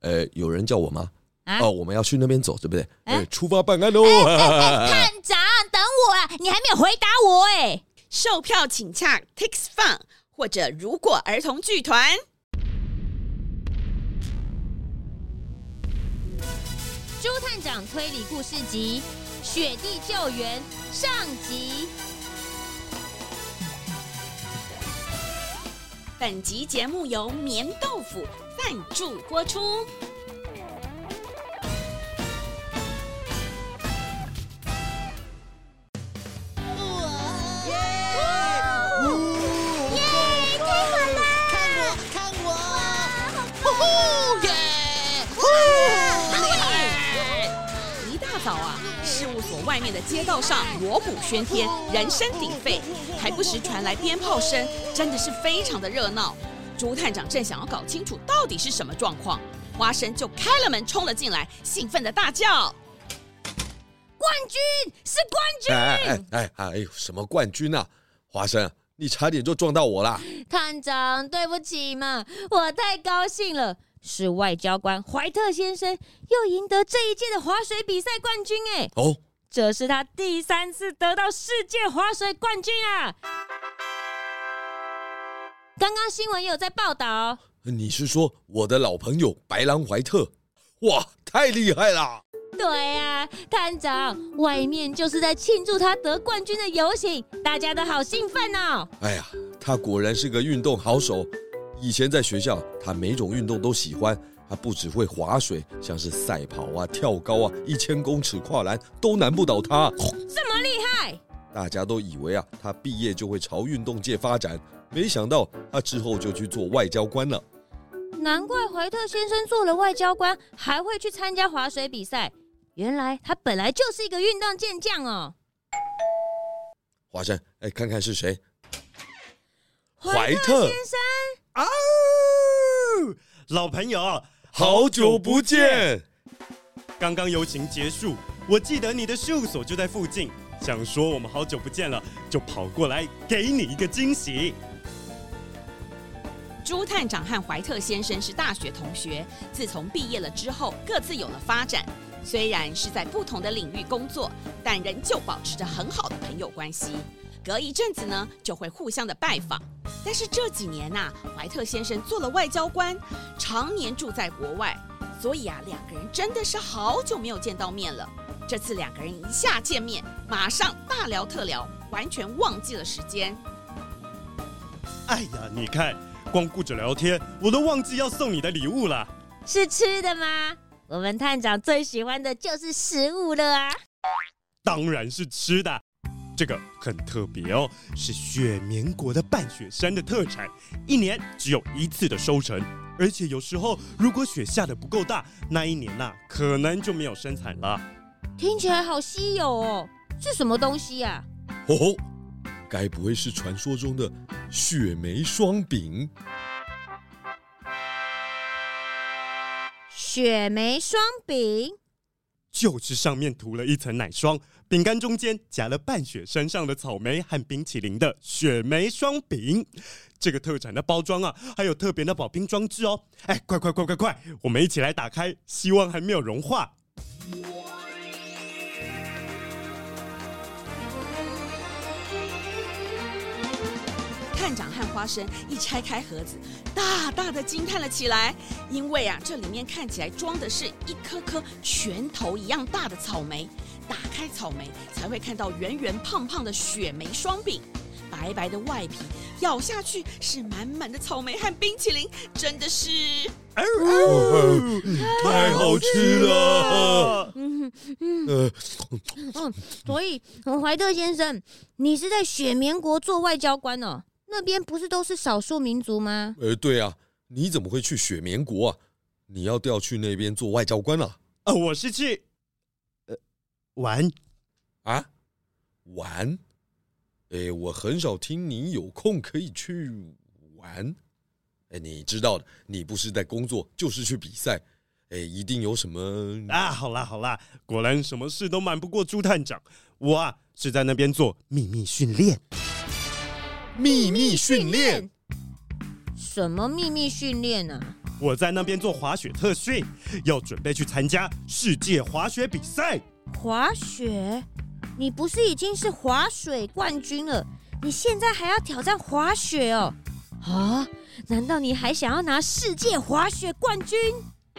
呃，有人叫我吗？啊？哦，我们要去那边走，对不对？哎、呃，出发办案喽！哎哎哎！探长，等我啊！你还没有回答我哎。售票请洽 Tix Fun 或者如果儿童剧团。朱探长推理故事集《雪地救援》上集。本集节目由绵豆腐赞助播出。外面的街道上锣鼓喧天，人声鼎沸，还不时传来鞭炮声，真的是非常的热闹。朱探长正想要搞清楚到底是什么状况，花生就开了门冲了进来，兴奋的大叫：“冠军是冠军！”哎哎哎哎呦，什么冠军啊？花生，你差点就撞到我啦。探长，对不起嘛，我太高兴了。是外交官怀特先生又赢得这一届的划水比赛冠军哎！哦。这是他第三次得到世界滑水冠军啊！刚刚新闻也有在报道。你是说我的老朋友白狼怀特？哇，太厉害了！对呀，探长，外面就是在庆祝他得冠军的游行，大家都好兴奋哦。哎呀，他果然是个运动好手。以前在学校，他每种运动都喜欢。他不只会划水，像是赛跑啊、跳高啊、一千公尺跨栏都难不倒他。这么厉害，大家都以为啊，他毕业就会朝运动界发展，没想到他之后就去做外交官了。难怪怀特先生做了外交官，还会去参加划水比赛。原来他本来就是一个运动健将哦。华生，哎，看看是谁？怀特先生啊，老朋友。好久不见！刚刚游行结束，我记得你的事务所就在附近，想说我们好久不见了，就跑过来给你一个惊喜。朱探长和怀特先生是大学同学，自从毕业了之后，各自有了发展。虽然是在不同的领域工作，但仍旧保持着很好的朋友关系。隔一阵子呢，就会互相的拜访。但是这几年呐、啊，怀特先生做了外交官，常年住在国外，所以啊，两个人真的是好久没有见到面了。这次两个人一下见面，马上大聊特聊，完全忘记了时间。哎呀，你看，光顾着聊天，我都忘记要送你的礼物了。是吃的吗？我们探长最喜欢的就是食物了啊！当然是吃的。这个很特别哦，是雪棉国的半雪山的特产，一年只有一次的收成，而且有时候如果雪下的不够大，那一年呐、啊，可能就没有生产了。听起来好稀有哦，是什么东西呀、啊？哦，该不会是传说中的雪梅霜饼？雪梅霜饼。就是上面涂了一层奶霜，饼干中间夹了半雪山上的草莓和冰淇淋的雪梅霜饼。这个特产的包装啊，还有特别的保冰装置哦。哎，快快快快快，我们一起来打开，希望还没有融化。探长和花生一拆开盒子，大大的惊叹了起来，因为啊，这里面看起来装的是一颗颗拳头一样大的草莓。打开草莓，才会看到圆圆胖胖的雪梅双饼，白白的外皮，咬下去是满满的草莓和冰淇淋，真的是，哦哦、太好吃了。嗯嗯嗯，所以怀特先生，你是在雪棉国做外交官哦？那边不是都是少数民族吗？呃，对啊，你怎么会去雪棉国啊？你要调去那边做外交官啊？啊，我是去。呃玩啊，玩！哎，我很少听你有空可以去玩。哎，你知道的，你不是在工作，就是去比赛。哎，一定有什么啊？好啦好啦，果然什么事都瞒不过朱探长。我啊是在那边做秘密训练。秘密训练？什么秘密训练啊？我在那边做滑雪特训，要准备去参加世界滑雪比赛。滑雪？你不是已经是滑水冠军了？你现在还要挑战滑雪哦？啊？难道你还想要拿世界滑雪冠军？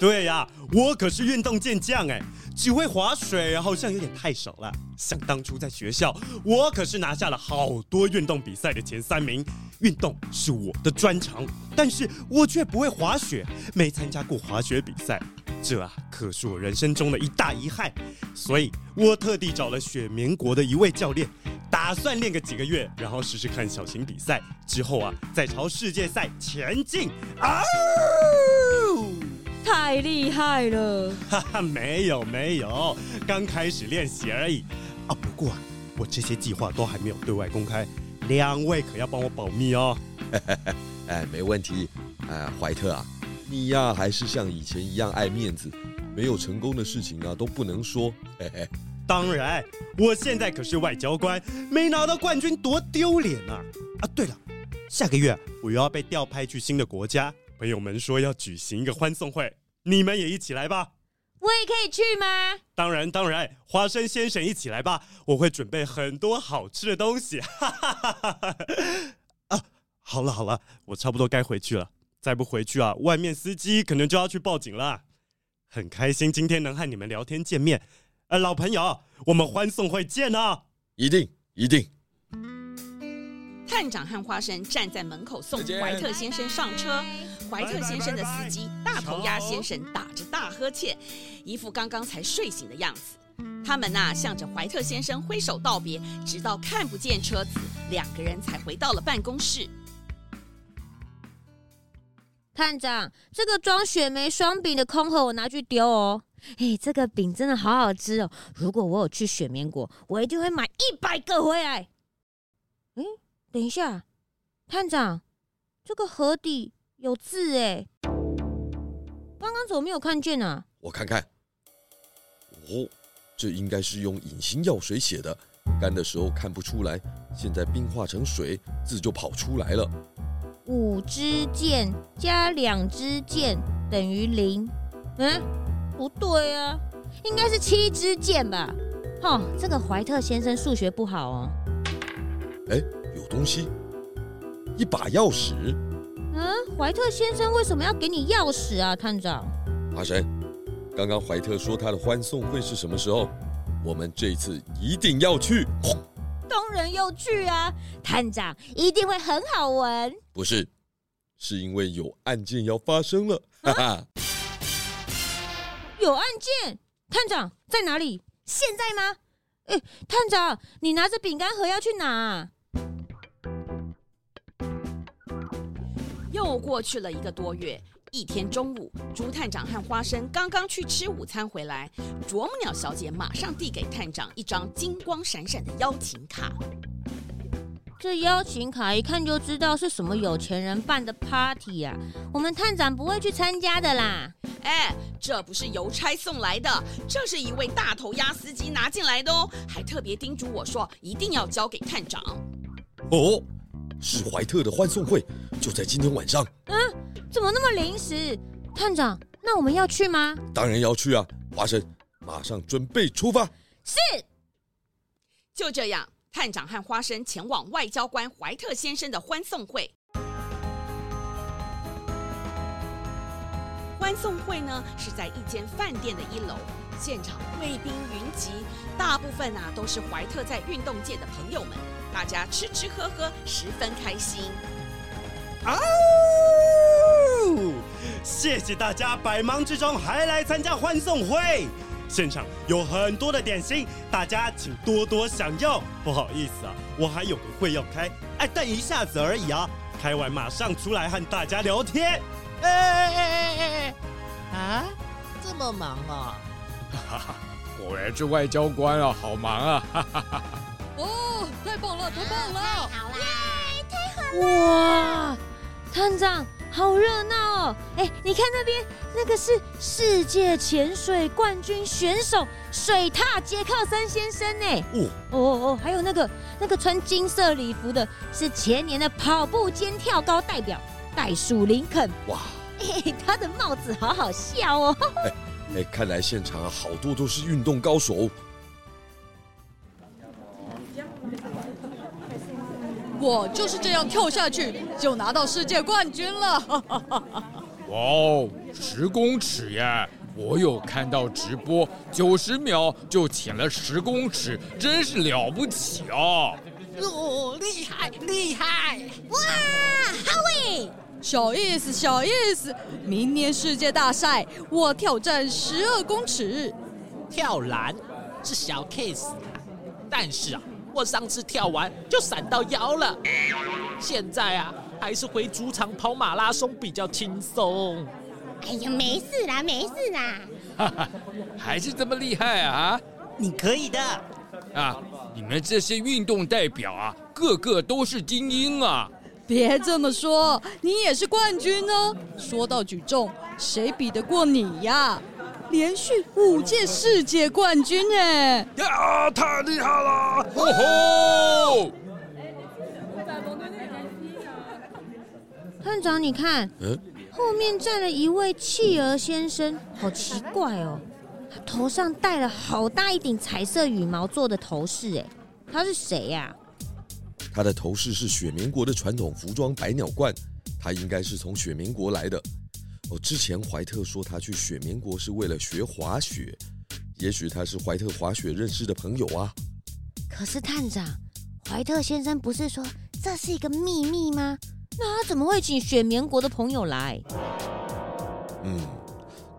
对呀，我可是运动健将哎，只会滑水好像有点太少了。想当初在学校，我可是拿下了好多运动比赛的前三名，运动是我的专长，但是我却不会滑雪，没参加过滑雪比赛。这啊，可是我人生中的一大遗憾，所以我特地找了雪棉国的一位教练，打算练个几个月，然后试试看小型比赛，之后啊，再朝世界赛前进。啊！太厉害了！哈哈，没有没有，刚开始练习而已。啊，不过啊，我这些计划都还没有对外公开，两位可要帮我保密哦。哎，没问题。哎，怀特啊。你呀，还是像以前一样爱面子，没有成功的事情啊都不能说。嘿嘿，当然，我现在可是外交官，没拿到冠军多丢脸啊！啊，对了，下个月我又要被调派去新的国家，朋友们说要举行一个欢送会，你们也一起来吧。我也可以去吗？当然当然，花生先生一起来吧，我会准备很多好吃的东西。哈哈哈哈哈！啊，好了好了，我差不多该回去了。再不回去啊，外面司机可能就要去报警了。很开心今天能和你们聊天见面，呃，老朋友，我们欢送会见啊！一定一定。探长和花生站在门口送怀特先生上车。怀特先生的司机大头鸭先生打着大呵欠，一副刚刚才睡醒的样子。他们呐，向着怀特先生挥手道别，直到看不见车子，两个人才回到了办公室。探长，这个装雪梅双饼的空盒我拿去丢哦。哎，这个饼真的好好吃哦！如果我有去雪棉国，我一定会买一百个回来。哎，等一下，探长，这个盒底有字哎，刚刚怎么没有看见呢？我看看。哦，这应该是用隐形药水写的，干的时候看不出来，现在冰化成水，字就跑出来了。五支箭加两支箭等于零，嗯，不对啊，应该是七支箭吧？哦，这个怀特先生数学不好哦。哎，有东西，一把钥匙。嗯，怀特先生为什么要给你钥匙啊，探长？阿神，刚刚怀特说他的欢送会是什么时候？我们这次一定要去。当然要去啊，探长一定会很好玩。不是，是因为有案件要发生了。哈哈，啊？有案件？探长在哪里？现在吗？哎，探长，你拿着饼干盒要去哪？又过去了一个多月。一天中午，朱探长和花生刚刚去吃午餐回来，啄木鸟小姐马上递给探长一张金光闪闪的邀请卡。这邀请卡一看就知道是什么有钱人办的 party 呀，我们探长不会去参加的啦。哎，这不是邮差送来的，这是一位大头鸭司机拿进来的哦，还特别叮嘱我说一定要交给探长。哦，是怀特的欢送会，就在今天晚上。嗯。怎么那么临时？探长，那我们要去吗？当然要去啊！花生，马上准备出发。是。就这样，探长和花生前往外交官怀特先生的欢送会。欢送会呢是在一间饭店的一楼，现场贵宾云集，大部分啊都是怀特在运动界的朋友们，大家吃吃喝喝，十分开心。啊！谢谢大家百忙之中还来参加欢送会，现场有很多的点心，大家请多多享用。不好意思啊，我还有个会要开，哎，等一下子而已啊，开完马上出来和大家聊天。哎哎哎哎哎！啊，这么忙啊？哈哈，果然是外交官啊，好忙啊！哈哈哈。哦，太棒了，太棒了！太好了，耶，太好了！哇，探长，好热闹哦！哎，你看那边，那个是世界潜水冠军选手水獭杰克森先生呢。哦哦哦，还有那个那个穿金色礼服的，是前年的跑步兼跳高代表。袋鼠林肯，哇，欸，他的帽子好好笑哦。哎哎，看来现场啊，好多都是运动高手。我就是这样跳下去，就拿到世界冠军了。哇哦，十公尺耶！我有看到直播，九十秒就潜了十公尺，真是了不起啊！哦，厉害厉害！哇，哈维，小意思小意思，明年世界大赛我挑战十二公尺，跳栏是小 case，但是啊，我上次跳完就闪到腰了，现在啊，还是回主场跑马拉松比较轻松。哎呀，没事啦，没事啦，哈哈，还是这么厉害啊！你可以的啊。你们这些运动代表啊，个个都是精英啊！别这么说，你也是冠军呢。说到举重，谁比得过你呀？连续五届世界冠军哎！呀，太厉害了！哦吼！探长，你看，嗯，后面站了一位企鹅先生，好奇怪哦。他头上戴了好大一顶彩色羽毛做的头饰，哎，他是谁呀？他的头饰是雪棉国的传统服装百鸟冠，他应该是从雪棉国来的。哦，之前怀特说他去雪棉国是为了学滑雪，也许他是怀特滑雪认识的朋友啊。可是探长，怀特先生不是说这是一个秘密吗？那他怎么会请雪棉国的朋友来？嗯，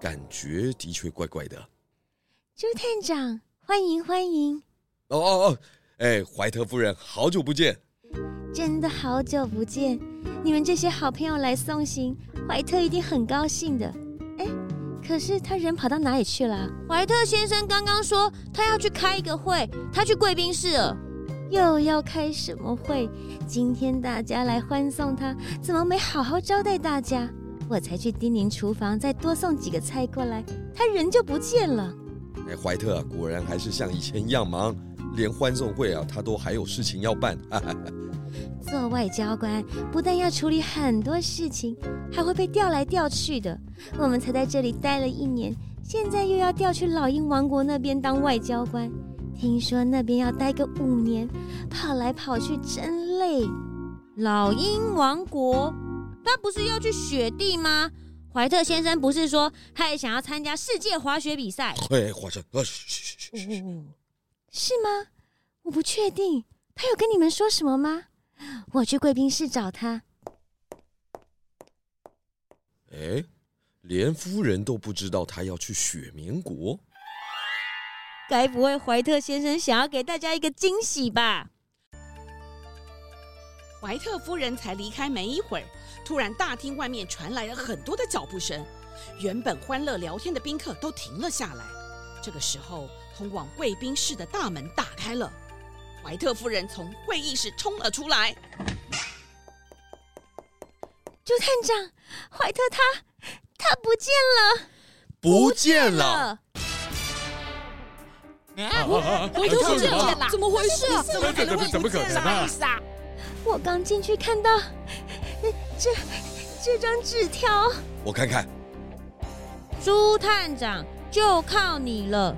感觉的确怪怪的。朱探长，欢迎欢迎！哦哦哦，哎，怀特夫人，好久不见！真的好久不见，你们这些好朋友来送行，怀特一定很高兴的。哎，可是他人跑到哪里去了？怀特先生刚刚说他要去开一个会，他去贵宾室了。又要开什么会？今天大家来欢送他，怎么没好好招待大家？我才去叮咛厨房，再多送几个菜过来，他人就不见了。哎，怀特啊，果然还是像以前一样忙，连欢送会啊，他都还有事情要办。做外交官不但要处理很多事情，还会被调来调去的。我们才在这里待了一年，现在又要调去老鹰王国那边当外交官，听说那边要待个五年，跑来跑去真累。老鹰王国，他不是要去雪地吗？怀特先生不是说他也想要参加世界滑雪比赛？哎，华生，啊，嘘嘘嘘嘘嘘，是吗？我不确定，他有跟你们说什么吗？我去贵宾室找他。哎，连夫人都不知道他要去雪棉国，该不会怀特先生想要给大家一个惊喜吧？怀特夫人才离开没一会儿。突然，大厅外面传来了很多的脚步声，原本欢乐聊天的宾客都停了下来。这个时候，通往贵宾室的大门打开了，怀特夫人从会议室冲了出来。朱探长，怀特他他不见了，不见了！啊，怀特不见了，怎么回事啊？怎么可能？怎么可能啊？我刚进去看到。这这张纸条，我看看。朱探长，就靠你了。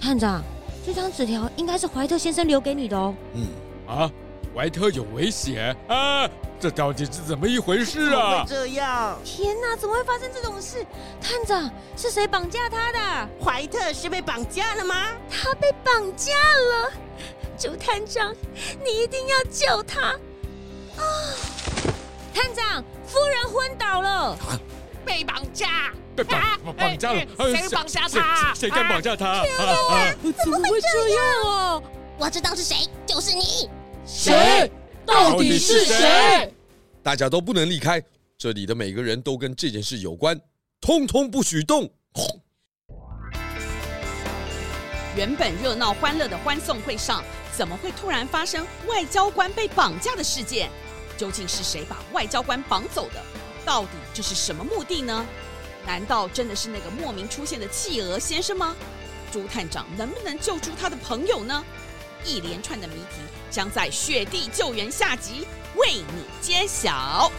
探长，这张纸条应该是怀特先生留给你的哦。嗯，啊，怀特有危险啊！这到底是怎么一回事啊？这样，天哪，怎么会发生这种事？探长，是谁绑架他的？怀特是被绑架了吗？他被绑架了，主探长，你一定要救他啊！探长，夫人昏倒了，啊，被绑架，被绑绑架了，谁绑架他？谁敢绑架他？怎么会这样啊？我知道是谁，就是你。谁？到底是谁？大家都不能离开，这里的每个人都跟这件事有关，通通不许动。原本热闹欢乐的欢送会上，怎么会突然发生外交官被绑架的事件？究竟是谁把外交官绑走的？到底这是什么目的呢？难道真的是那个莫名出现的企鹅先生吗？朱探长能不能救出他的朋友呢？一连串的谜题将在《雪地救援》下集为你揭晓。